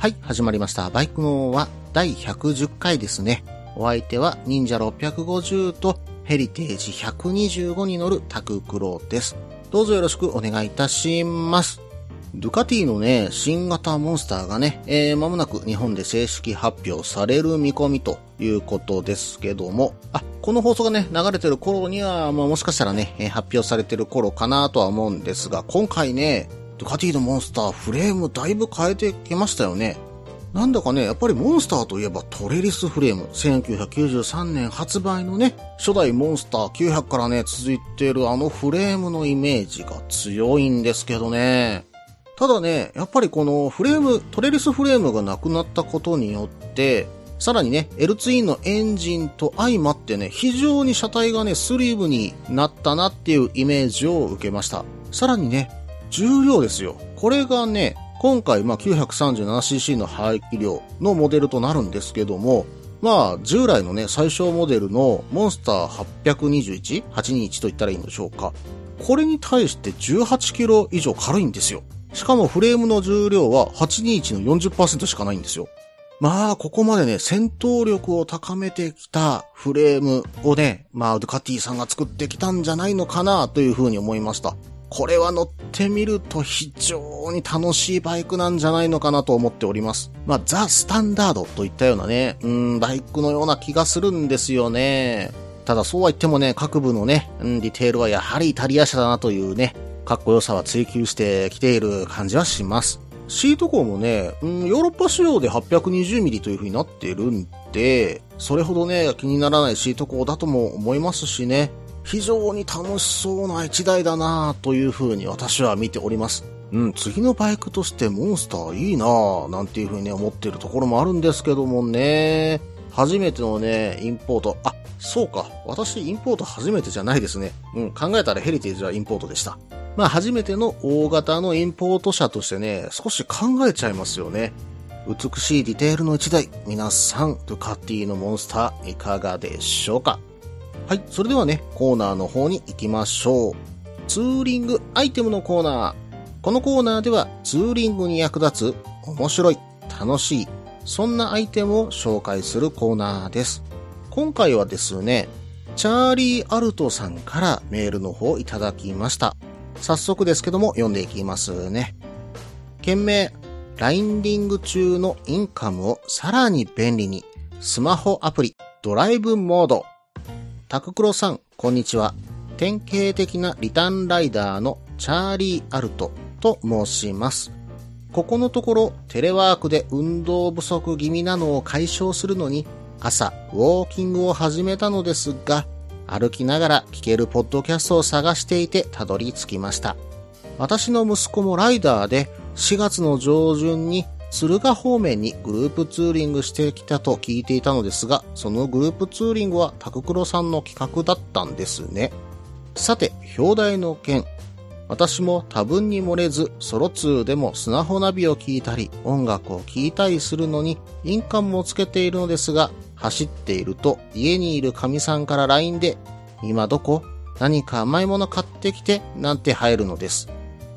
はい、始まりました。バイクの王は第110回ですね。お相手は忍者650とヘリテージ125に乗るタククローです。どうぞよろしくお願いいたします。ドゥカティのね、新型モンスターがね、えー、間もなく日本で正式発表される見込みということですけども、あ、この放送がね、流れてる頃には、まあ、もしかしたらね、発表されてる頃かなとは思うんですが、今回ね、ドゥカティのモンスターフレームだいぶ変えてきましたよね。なんだかね、やっぱりモンスターといえばトレリスフレーム。1993年発売のね、初代モンスター900からね、続いているあのフレームのイメージが強いんですけどね。ただね、やっぱりこのフレーム、トレリスフレームがなくなったことによって、さらにね、L ツインのエンジンと相まってね、非常に車体がね、スリーブになったなっていうイメージを受けました。さらにね、重量ですよ。これがね、今回、まあ、937cc の排気量のモデルとなるんですけども、まあ、従来のね、最小モデルのモンスター 821?821 と言ったらいいんでしょうか。これに対して18キロ以上軽いんですよ。しかもフレームの重量は821の40%しかないんですよ。まあ、ここまでね、戦闘力を高めてきたフレームをね、まあ、ドカティさんが作ってきたんじゃないのかなというふうに思いました。これは乗ってみると非常に楽しいバイクなんじゃないのかなと思っております。まあ、ザ・スタンダードといったようなね、うん、バイクのような気がするんですよね。ただそうは言ってもね、各部のね、うん、ディテールはやはりイタリア車だなというね、かっこよさは追求してきている感じはします。シート高もね、うん、ヨーロッパ仕様で 820mm という風になってるんで、それほどね、気にならないシート高だとも思いますしね、非常に楽しそうな一台だなという風に私は見ております。うん、次のバイクとしてモンスターいいなぁ、なんていう風に思っているところもあるんですけどもね。初めてのね、インポート。あ、そうか。私、インポート初めてじゃないですね。うん、考えたらヘリテージはインポートでした。まあ、初めての大型のインポート車としてね、少し考えちゃいますよね。美しいディテールの一台。皆さん、ドゥカティのモンスター、いかがでしょうか？はい、それではね、コーナーの方に行きましょう。ツーリングアイテムのコーナー。このコーナーでは、ツーリングに役立つ、面白い、楽しい、そんなアイテムを紹介するコーナーです。今回はですね、チャーリー・アルトさんからメールの方をいただきました。早速ですけども読んでいきますね。件名、ラインディング中のインカムをさらに便利に、スマホアプリ、ドライブモード。タククロさん、こんにちは。典型的なリターンライダーのチャーリー・アルトと申します。ここのところ、テレワークで運動不足気味なのを解消するのに、朝、ウォーキングを始めたのですが、歩きながら聞けるポッドキャストを探していてたどり着きました。私の息子もライダーで4月の上旬に敦賀方面にグループツーリングしてきたと聞いていたのですが、そのグループツーリングはタククロさんの企画だったんですね。さて、表題の件。私も多分に漏れず、ソロツーでもスマホナビを聞いたり、音楽を聴いたりするのに、印鑑もつけているのですが、走っていると家にいる神さんから LINE で、今どこ？何か甘いもの買ってきて、なんて入るのです。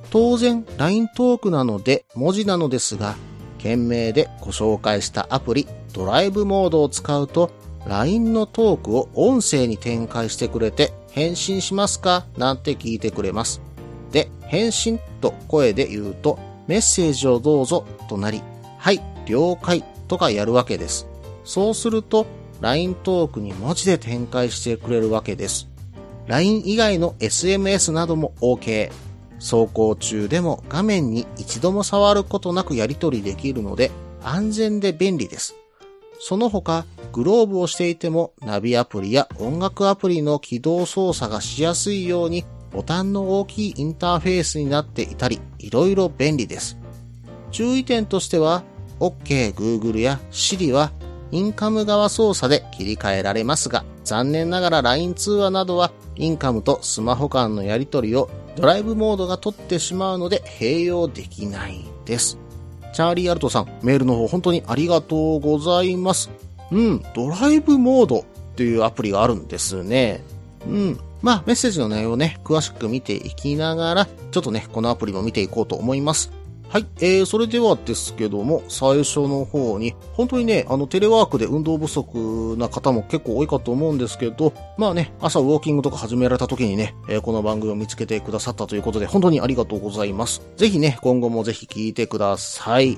当然、LINE トークなので文字なのですが、件名でご紹介したアプリ、ドライブモードを使うと、LINE のトークを音声に展開してくれて、返信しますか？なんて聞いてくれます。で、返信と声で言うと、メッセージをどうぞとなり、はい、了解とかやるわけです。そうすると、LINE トークに文字で展開してくれるわけです。LINE 以外の SMS なども OK。走行中でも画面に一度も触ることなくやり取りできるので安全で便利です。その他、グローブをしていてもナビアプリや音楽アプリの起動操作がしやすいようにボタンの大きいインターフェースになっていたり、いろいろ便利です。注意点としては、OK Google や Siri はインカム側操作で切り替えられますが、残念ながら LINE 通話などはインカムとスマホ間のやり取りをドライブモードが取ってしまうので併用できないです。チャーリー・アルトさん、メールの方本当にありがとうございます。うん、ドライブモードっていうアプリがあるんですね。うん。まあ、メッセージの内容をね、詳しく見ていきながら、ちょっとね、このアプリも見ていこうと思います。はい。えー、それではですけども、最初の方に、本当にね、あの、テレワークで運動不足な方も結構多いかと思うんですけど、まあね、朝ウォーキングとか始められた時にね、えー、この番組を見つけてくださったということで、本当にありがとうございます。ぜひね、今後もぜひ聞いてください。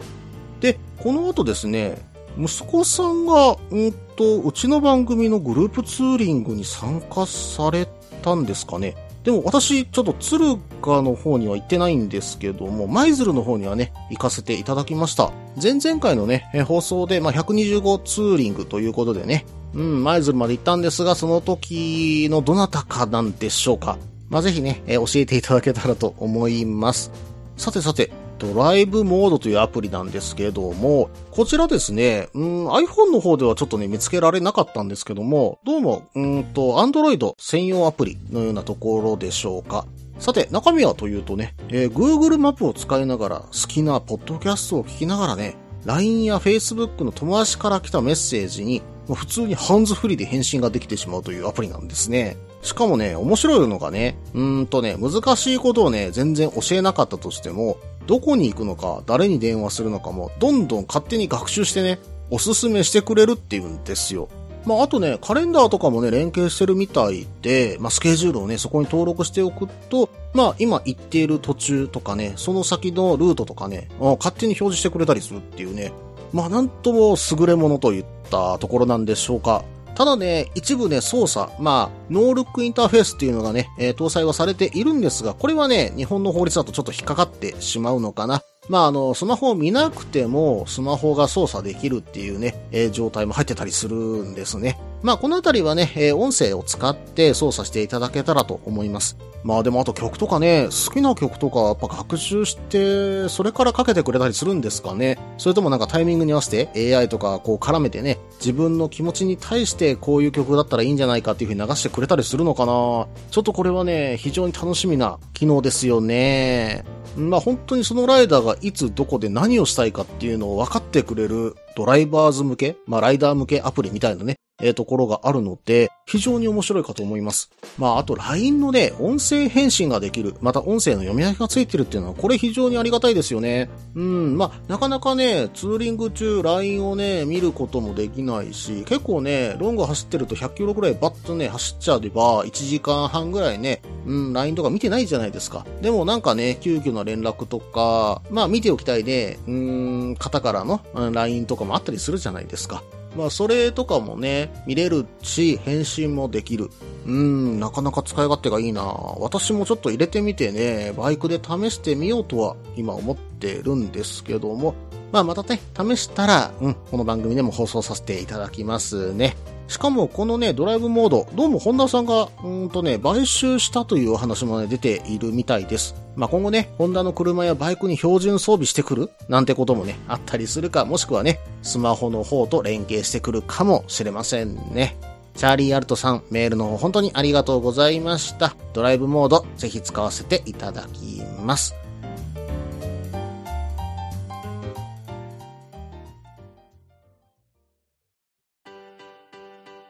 で、この後ですね、息子さんが、うんと、うちの番組のグループツーリングに参加されたんですかね。でも私、ちょっと鶴ヶの方には行ってないんですけども、舞鶴の方にはね、行かせていただきました。前々回のね、放送で、まあ、125ツーリングということでね、うん、舞鶴まで行ったんですが、その時のどなたかなんでしょうか。まあ、ぜひね、教えていただけたらと思います。さてさて、ドライブモードというアプリなんですけども、こちらですね、うん、iPhone の方ではちょっとね、見つけられなかったんですけども、どうも、うんと、Android 専用アプリのようなところでしょうか。さて、中身はというとね、えー、Google マップを使いながら好きなポッドキャストを聞きながらね、LINE や Facebook の友達から来たメッセージに、普通にハンズフリーで返信ができてしまうというアプリなんですね。しかもね、面白いのがね、うーんとね、難しいことをね、全然教えなかったとしても、どこに行くのか、誰に電話するのかも、どんどん勝手に学習してね、おすすめしてくれるっていうんですよ。まあ、あとね、カレンダーとかもね、連携してるみたいで、まあ、スケジュールをね、そこに登録しておくと、まあ、今行っている途中とかね、その先のルートとかね、勝手に表示してくれたりするっていうね、まあ、なんとも優れものといったところなんでしょうか。ただね、一部ね、操作、まあ、ノールックインターフェースっていうのがね、えー、搭載はされているんですが、これはね、日本の法律だとちょっと引っかかってしまうのかな。まあ、あの、スマホを見なくても、スマホが操作できるっていうね、えー、状態も入ってたりするんですね。まあ、このあたりはね、えー、音声を使って操作していただけたらと思います。まあでもあと曲とかね、好きな曲とかやっぱ学習して、それからかけてくれたりするんですかね。それともなんかタイミングに合わせて AI とかこう絡めてね、自分の気持ちに対してこういう曲だったらいいんじゃないかっていう風に流してくれたりするのかなちょっとこれはね、非常に楽しみな機能ですよね。まあ本当にそのライダーがいつどこで何をしたいかっていうのを分かってくれるドライバーズ向け、まあライダー向けアプリみたいなね、えー、ところがあるので、非常に面白いかと思います。まあ、あと LINE のね、音声返信ができる、また音声の読み上げがついてるっていうのは、これ非常にありがたいですよね。うん、まあ、なかなかね、ツーリング中 LINE をね、見ることもできないし、結構ね、ロング走ってると100キロぐらいバッとね、走っちゃえば、1時間半ぐらいね、うん、LINE とか見てないじゃないですか。でもなんかね、急遽の連絡とか、まあ見ておきたいね、うん、方からの LINE とかもあったりするじゃないですか。まあ、それとかもね、見れるし、返信もできる。うん、なかなか使い勝手がいいな私もちょっと入れてみてね、バイクで試してみようとは今思ってるんですけども、まあ、またね、試したら、うん、この番組でも放送させていただきますね。しかもこのね、ドライブモード、どうもホンダさんが、うんとね、買収したというお話もね、出ているみたいです。まあ、今後ね、ホンダの車やバイクに標準装備してくるなんてこともね、あったりするか、もしくはね、スマホの方と連携してくるかもしれませんね。チャーリー・アルトさん、メールの方本当にありがとうございました。ドライブモード、ぜひ使わせていただきます。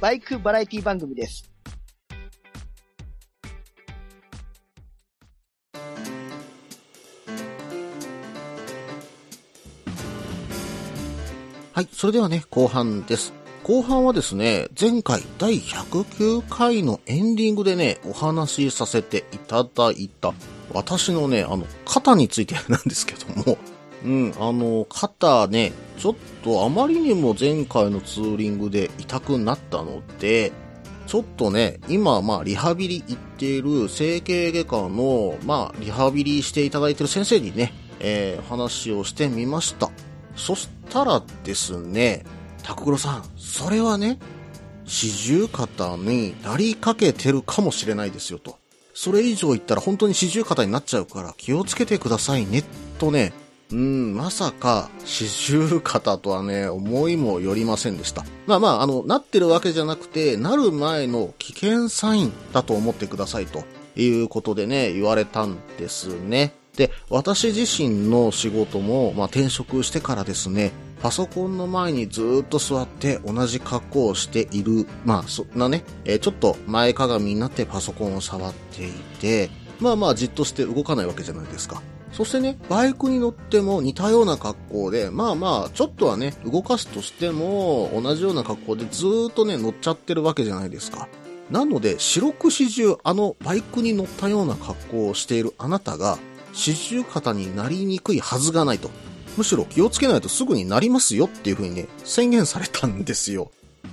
バイクバラエティ番組です。はい、それではね、後半です。後半はですね、前回第109回のエンディングでね、お話しさせていただいた、私のね、あの、肩についてなんですけども、うん、あの、肩ね、ちょっとあまりにも前回のツーリングで痛くなったので、ちょっとね、今、まあ、リハビリ行っている整形外科の、まあ、リハビリしていただいている先生にね、えー、話をしてみました。そしたらですね、タクロさん、それはね、四十肩になりかけてるかもしれないですよと。それ以上言ったら本当に四十肩になっちゃうから気をつけてくださいね、とね、うん、まさか、四十肩とはね、思いもよりませんでした。まあまあ、あの、なってるわけじゃなくて、なる前の危険サインだと思ってくださいということでね、言われたんですね。で、私自身の仕事も、まあ転職してからですね、パソコンの前にずっと座って同じ格好をしている、まあそんなね、えちょっと前かがみになってパソコンを触っていて、まあまあじっとして動かないわけじゃないですか。そしてね、バイクに乗っても似たような格好で、まあまあ、ちょっとはね、動かすとしても、同じような格好でずーっとね、乗っちゃってるわけじゃないですか。なので、四六時中、あのバイクに乗ったような格好をしているあなたが、四十肩になりにくいはずがないと。むしろ気をつけないとすぐになりますよっていう風にね、宣言されたんですよ。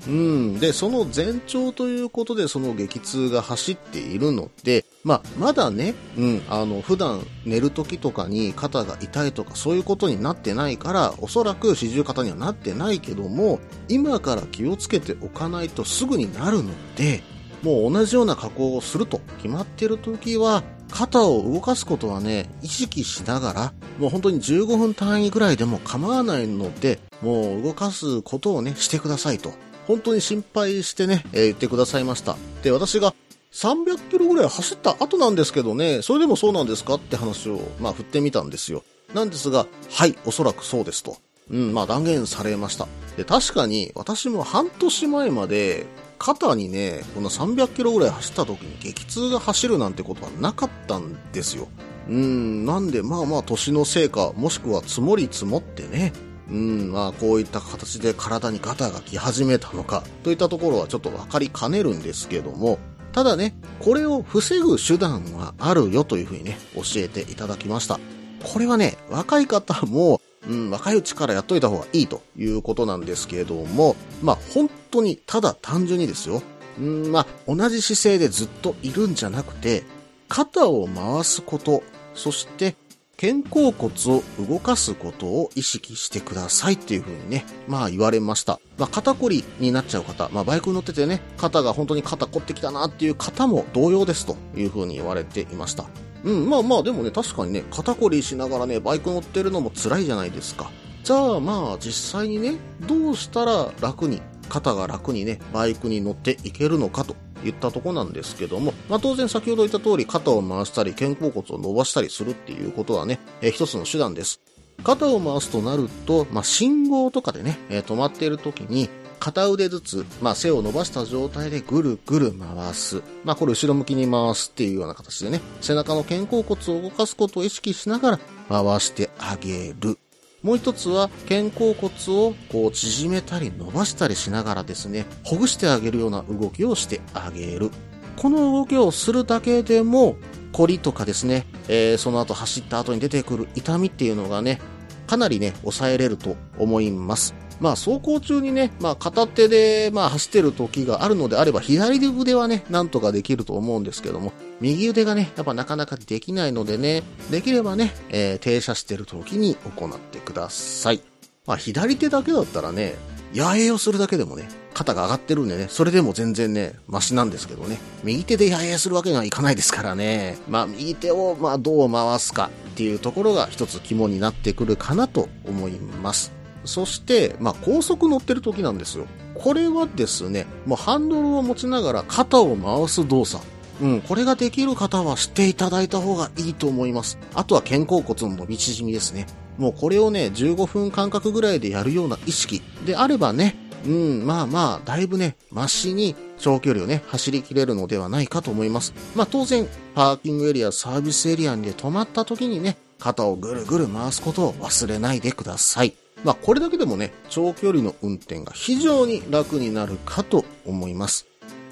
うん。で、その前兆ということでその激痛が走っているので、まあ、まだね、うん、あの、普段寝る時とかに肩が痛いとかそういうことになってないから、おそらく四十肩にはなってないけども、今から気をつけておかないとすぐになるので、もう同じような加工をすると決まってる時は、肩を動かすことはね、意識しながら、もう本当に15分単位ぐらいでも構わないので、もう動かすことをね、してくださいと。本当に心配してね、えー言ってくださいました。で、私が300キロぐらい走った後なんですけどね、それでもそうなんですかって話を、まあ、振ってみたんですよ。なんですが、はい、おそらくそうですと。うん、まあ断言されました。で、確かに私も半年前まで肩にね、この300キロぐらい走った時に激痛が走るなんてことはなかったんですよ。うん、なんでまあまあ年のせいか、もしくは積もり積もってね、うん、まあこういった形で体にガタが来始めたのか、といったところはちょっとわかりかねるんですけども、ただね、これを防ぐ手段はあるよというふうにね、教えていただきました。これはね、若い方も、うん、若いうちからやっといた方がいいということなんですけども、まあ本当にただ単純にですよ。うん、まあ同じ姿勢でずっといるんじゃなくて、肩を回すこと、そして肩甲骨を動かすことを意識してくださいっていう風にね、まあ言われました。まあ肩こりになっちゃう方、まあバイクに乗っててね、肩が本当に肩凝ってきたなっていう方も同様ですという風に言われていました。うん、まあまあでもね、確かにね、肩こりしながらね、バイク乗ってるのも辛いじゃないですか。じゃあまあ実際にね、どうしたら楽に、肩が楽にね、バイクに乗っていけるのかと言ったとこなんですけども、まあ当然先ほど言った通り肩を回したり肩甲骨を伸ばしたりするっていうことはね、えー一つの手段です。肩を回すとなると、まあ信号とかでね、えー止まっている時に、片腕ずつ、まあ背を伸ばした状態でぐるぐる回す。まあこれ後ろ向きに回すっていうような形でね、背中の肩甲骨を動かすことを意識しながら回してあげる。もう一つは肩甲骨をこう縮めたり伸ばしたりしながらですね、ほぐしてあげるような動きをしてあげる。この動きをするだけでも、コリとかですね、えーその後走った後に出てくる痛みっていうのがね、かなりね、抑えれると思います。まあ、走行中にね、まあ、片手で、まあ、走ってる時があるのであれば、左腕はね、なんとかできると思うんですけども、右腕がね、やっぱなかなかできないのでね、できればね、えー停車してる時に行ってください。まあ、左手だけだったらね、野営をするだけでもね、肩が上がってるんでね、それでも全然ね、マシなんですけどね。右手で野営するわけにはいかないですからね。まあ、右手を、まあ、どう回すかっていうところが一つ肝になってくるかなと思います。そして、まあ、高速乗ってる時なんですよ。これはですね、もうハンドルを持ちながら肩を回す動作。うん、これができる方はしていただいた方がいいと思います。あとは肩甲骨の伸び縮みですね。もうこれをね、15分間隔ぐらいでやるような意識であればね、うん、まあまあ、だいぶね、マシに長距離をね、走り切れるのではないかと思います。まあ当然、パーキングエリア、サービスエリアに止まった時にね、肩をぐるぐる回すことを忘れないでください。まあこれだけでもね、長距離の運転が非常に楽になるかと思います。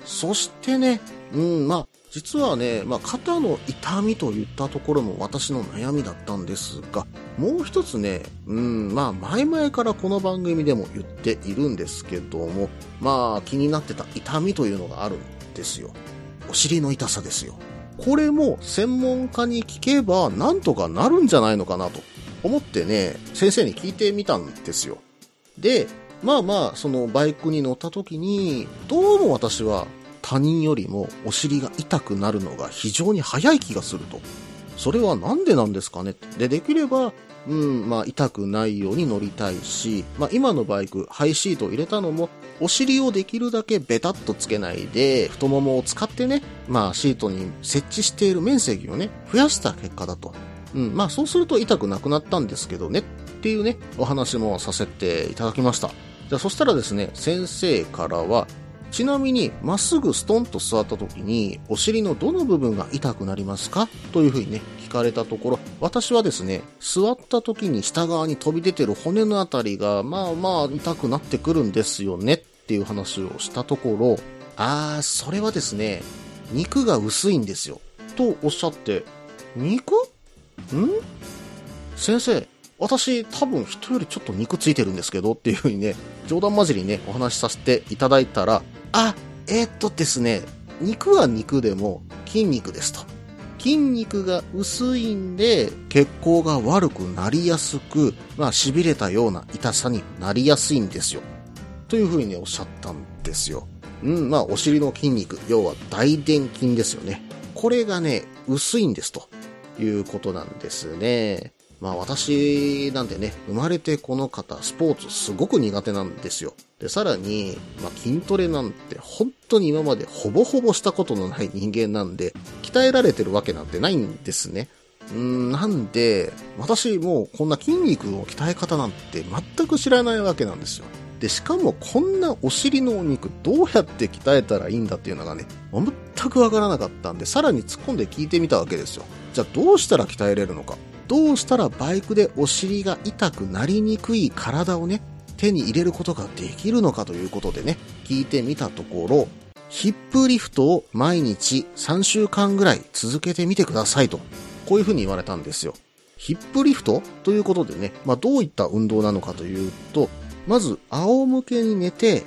そしてね、うん、まあ、実はね、まあ、肩の痛みといったところも私の悩みだったんですが、もう一つね、うん、まあ前々からこの番組でも言っているんですけども、まあ気になってた痛みというのがあるんですよ。お尻の痛さですよ。これも専門家に聞けばなんとかなるんじゃないのかなと思ってね、先生に聞いてみたんですよ。で、まあまあ、そのバイクに乗った時に、どうも私は他人よりもお尻が痛くなるのが非常に早い気がすると。それはなんでなんですかね？で、できれば、うん、まあ痛くないように乗りたいし、まあ今のバイク、ハイシートを入れたのも、お尻をできるだけベタっとつけないで、太ももを使ってね、まあシートに設置している面積をね、増やした結果だと。うん、まあそうすると痛くなくなったんですけどね、っていうね、お話もさせていただきました。じゃあそしたらですね、先生からは、ちなみに、まっすぐストンと座った時に、お尻のどの部分が痛くなりますか？というふうにね、聞かれたところ、私はですね、座った時に下側に飛び出てる骨のあたりが、まあまあ痛くなってくるんですよねっていう話をしたところ、あー、それはですね、肉が薄いんですよ。とおっしゃって、肉？ん？先生、私多分人よりちょっと肉ついてるんですけどっていう風にね、冗談交じりにね、お話しさせていただいたら、あ、えーっとですね、肉は肉でも筋肉ですと。筋肉が薄いんで血行が悪くなりやすく、まあ痺れたような痛さになりやすいんですよ。という風にね、おっしゃったんですよ。うん、まあお尻の筋肉、要は大臀筋ですよね。これがね、薄いんですということなんですね。まあ私なんてね、生まれてこの方、スポーツすごく苦手なんですよ。で、さらに、まあ筋トレなんて本当に今までほぼほぼしたことのない人間なんで、鍛えられてるわけなんてないんですね。うん、なんで、私もうこんな筋肉の鍛え方なんて全く知らないわけなんですよ。で、しかもこんなお尻のお肉どうやって鍛えたらいいんだっていうのがね、全くわからなかったんで、さらに突っ込んで聞いてみたわけですよ。じゃあどうしたら鍛えれるのか。どうしたらバイクでお尻が痛くなりにくい体をね、手に入れることができるのかということでね、聞いてみたところ、ヒップリフトを毎日3週間ぐらい続けてみてくださいと、こういうふうに言われたんですよ。ヒップリフトということでね、まあどういった運動なのかというと、まず仰向けに寝て、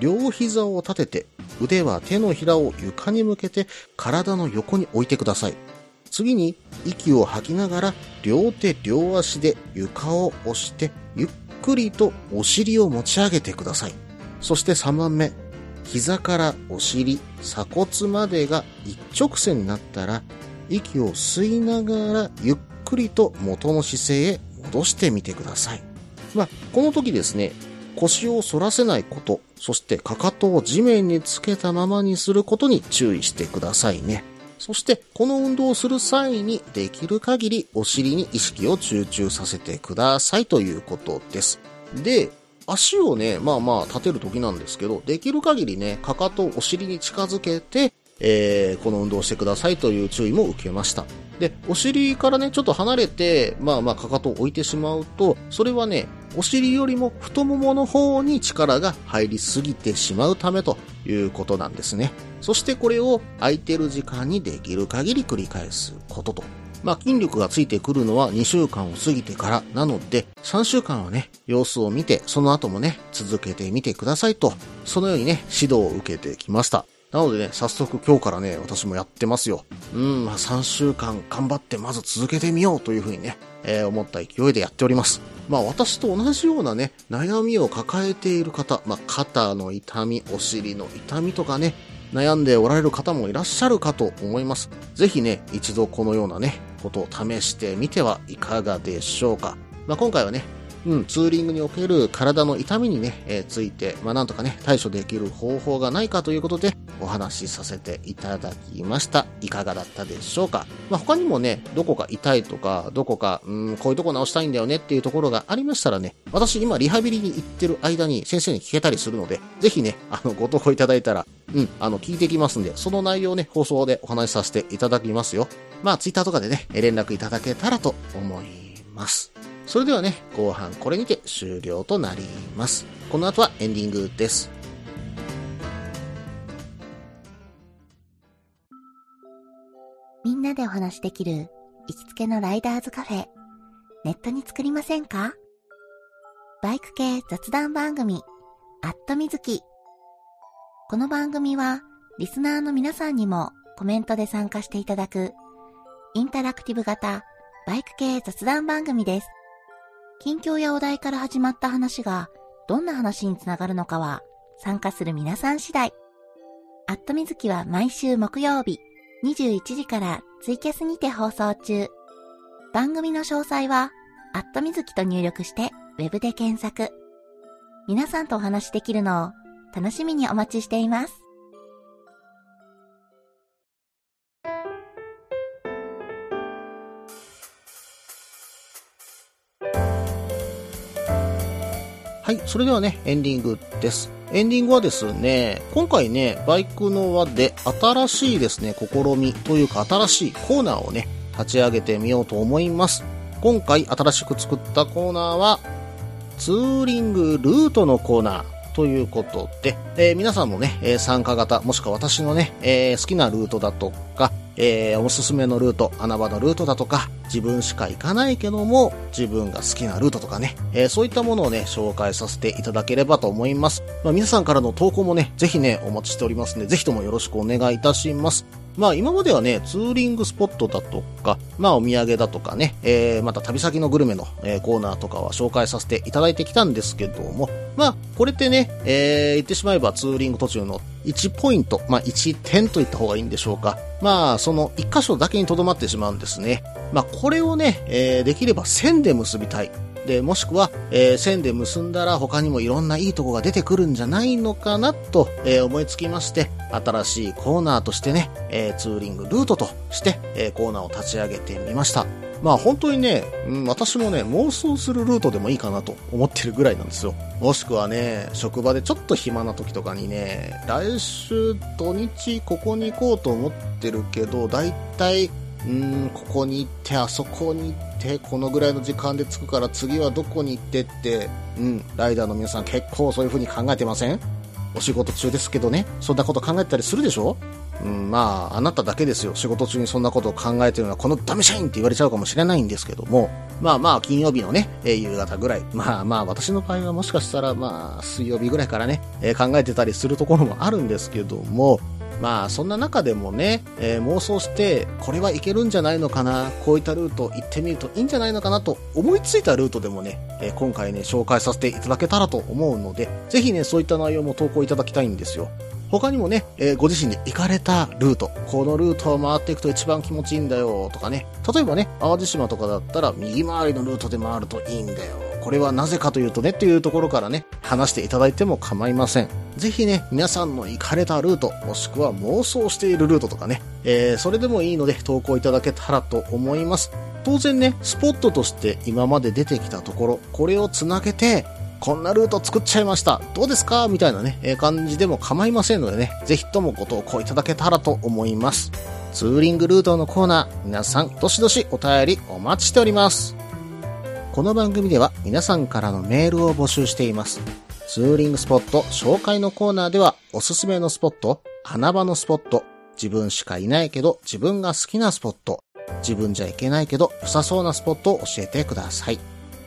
両膝を立てて、腕は手のひらを床に向けて体の横に置いてください。次に息を吐きながら両手両足で床を押してゆっくりとお尻を持ち上げてください。そして3番目、膝からお尻、鎖骨までが一直線になったら息を吸いながらゆっくりと元の姿勢へ戻してみてください。まあ、この時ですね、腰を反らせないこと、そしてかかとを地面につけたままにすることに注意してくださいね。そして、この運動をする際にできる限りお尻に意識を集中させてくださいということです。で、足をね、まあまあ立てる時なんですけど、できる限りね、かかとをお尻に近づけて、えー、この運動をしてくださいという注意も受けました。で、お尻からね、ちょっと離れて、まあまあかかとを置いてしまうと、それはね、お尻よりも太ももの方に力が入りすぎてしまうためということなんですね。そしてこれを空いてる時間にできる限り繰り返すことと。まあ筋力がついてくるのは2週間を過ぎてからなので、3週間はね、様子を見て、その後もね、続けてみてくださいと、そのようにね、指導を受けてきました。なのでね、早速今日からね、私もやってますよ。うん、まあ3週間頑張ってまず続けてみようというふうにね、えー思った勢いでやっております。まあ私と同じようなね、悩みを抱えている方、まあ肩の痛み、お尻の痛みとかね、悩んでおられる方もいらっしゃるかと思います。ぜひね、一度このようなね、ことを試してみてはいかがでしょうか。まあ今回はね、うん、ツーリングにおける体の痛みにね、えーついて、まあなんとかね、対処できる方法がないかということで、お話しさせていただきました。いかがだったでしょうか？まあ他にもね、どこか痛いとか、どこか、うん、こういうとこ直したいんだよねっていうところがありましたらね、私今リハビリに行ってる間に先生に聞けたりするので、ぜひね、あの、ご投稿いただいたら、うん、あの、聞いてきますんで、その内容をね、放送でお話しさせていただきますよ。まあ、ツイッターとかでね、連絡いただけたらと思います。それではね、後半これにて終了となります。この後はエンディングです。みんなでお話しできる行きつけのライダーズカフェ。ネットに作りませんか？バイク系雑談番組、アットみずき。この番組は、リスナーの皆さんにもコメントで参加していただく、インタラクティブ型バイク系雑談番組です。近況やお題から始まった話が、どんな話につながるのかは、参加する皆さん次第。アットみずきは毎週木曜日、21時からツイキャスにて放送中。番組の詳細は、アットみずきと入力して、ウェブで検索。皆さんとお話しできるのを楽しみにお待ちしています。はい、それではね、エンディングです。エンディングはですね、今回ね、バイクの輪で新しいですね、試みというか新しいコーナーをね、立ち上げてみようと思います。今回新しく作ったコーナーは、ツーリングルートのコーナーということで、えー皆さんもね、え参加型、もしくは私のね、えー好きなルートだとか、えーおすすめのルート、穴場のルートだとか、自分しか行かないけども、自分が好きなルートとかね、えーそういったものをね、紹介させていただければと思います。まあ、皆さんからの投稿もね、ぜひね、お待ちしておりますので、ぜひともよろしくお願いいたします。まあ今まではね、ツーリングスポットだとか、まあお土産だとかね、えー、また旅先のグルメの、えーコーナーとかは紹介させていただいてきたんですけども、まあこれってね、えー、言ってしまえばツーリング途中の1ポイント、まあ1点と言った方がいいんでしょうか。まあその1箇所だけにとどまってしまうんですね。まあこれをね、えー、できれば線で結びたい。で、もしくは、えー線で結んだら他にもいろんないいとこが出てくるんじゃないのかなと、えー思いつきまして、新しいコーナーとしてね、えーツーリングルートとして、えーコーナーを立ち上げてみました。まあ本当にね、うん、私もね、妄想するルートでもいいかなと思ってるぐらいなんですよ。もしくはね、職場でちょっと暇な時とかにね、来週土日ここに行こうと思ってるけど、だいたい、うん、ここに行って、あそこに行って、このぐらいの時間で着くから次はどこに行ってって、うん、ライダーの皆さん結構そういう風に考えてません？お仕事中ですけどね、そんなこと考えたりするでしょ？うん、まあ、あなただけですよ。仕事中にそんなことを考えてるのは、このダメ社員って言われちゃうかもしれないんですけども、まあまあ、金曜日のね、えー夕方ぐらい。まあまあ、私の場合はもしかしたら、まあ、水曜日ぐらいからね、えー考えてたりするところもあるんですけども、まあ、そんな中でもね、えー妄想して、これはいけるんじゃないのかな、こういったルート行ってみるといいんじゃないのかなと思いついたルートでもね、えー今回ね、紹介させていただけたらと思うので、ぜひね、そういった内容も投稿いただきたいんですよ。他にもね、えーご自身で行かれたルート、このルートを回っていくと一番気持ちいいんだよとかね、例えばね、淡路島とかだったら右回りのルートで回るといいんだよ。これはなぜかというとねっていうところからね、話していただいても構いません。ぜひね、皆さんの行かれたルート、もしくは妄想しているルートとかね、えーそれでもいいので投稿いただけたらと思います。当然ね、スポットとして今まで出てきたところ、これをつなげて、こんなルート作っちゃいました。どうですか？みたいなね、えー感じでも構いませんのでね、ぜひともご投稿いただけたらと思います。ツーリングルートのコーナー、皆さん、どしどしお便りお待ちしております。この番組では皆さんからのメールを募集しています。ツーリングスポット紹介のコーナーでは、おすすめのスポット、穴場のスポット、自分しかいないけど自分が好きなスポット、自分じゃいけないけど良さそうなスポットを教えてください。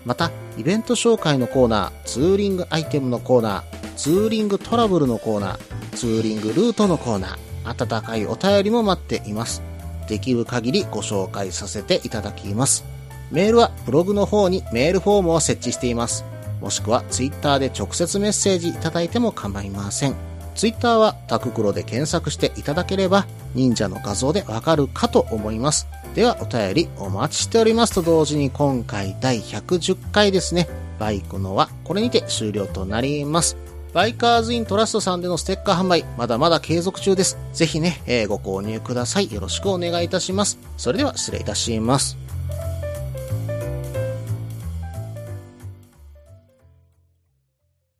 また、イベント紹介のコーナー、ツーリングアイテムのコーナー、ツーリングトラブルのコーナー、ツーリングルートのコーナー、温かいお便りも待っています。できる限りご紹介させていただきます。メールはブログの方にメールフォームを設置しています。もしくはツイッターで直接メッセージいただいても構いません。ツイッターはタククロで検索していただければ忍者の画像でわかるかと思います。ではお便りお待ちしておりますと同時に今回第110回ですね。バイクのはこれにて終了となります。バイカーズイントラストさんでのステッカー販売、まだまだ継続中です。ぜひね、えーご購入ください。よろしくお願いいたします。それでは失礼いたします。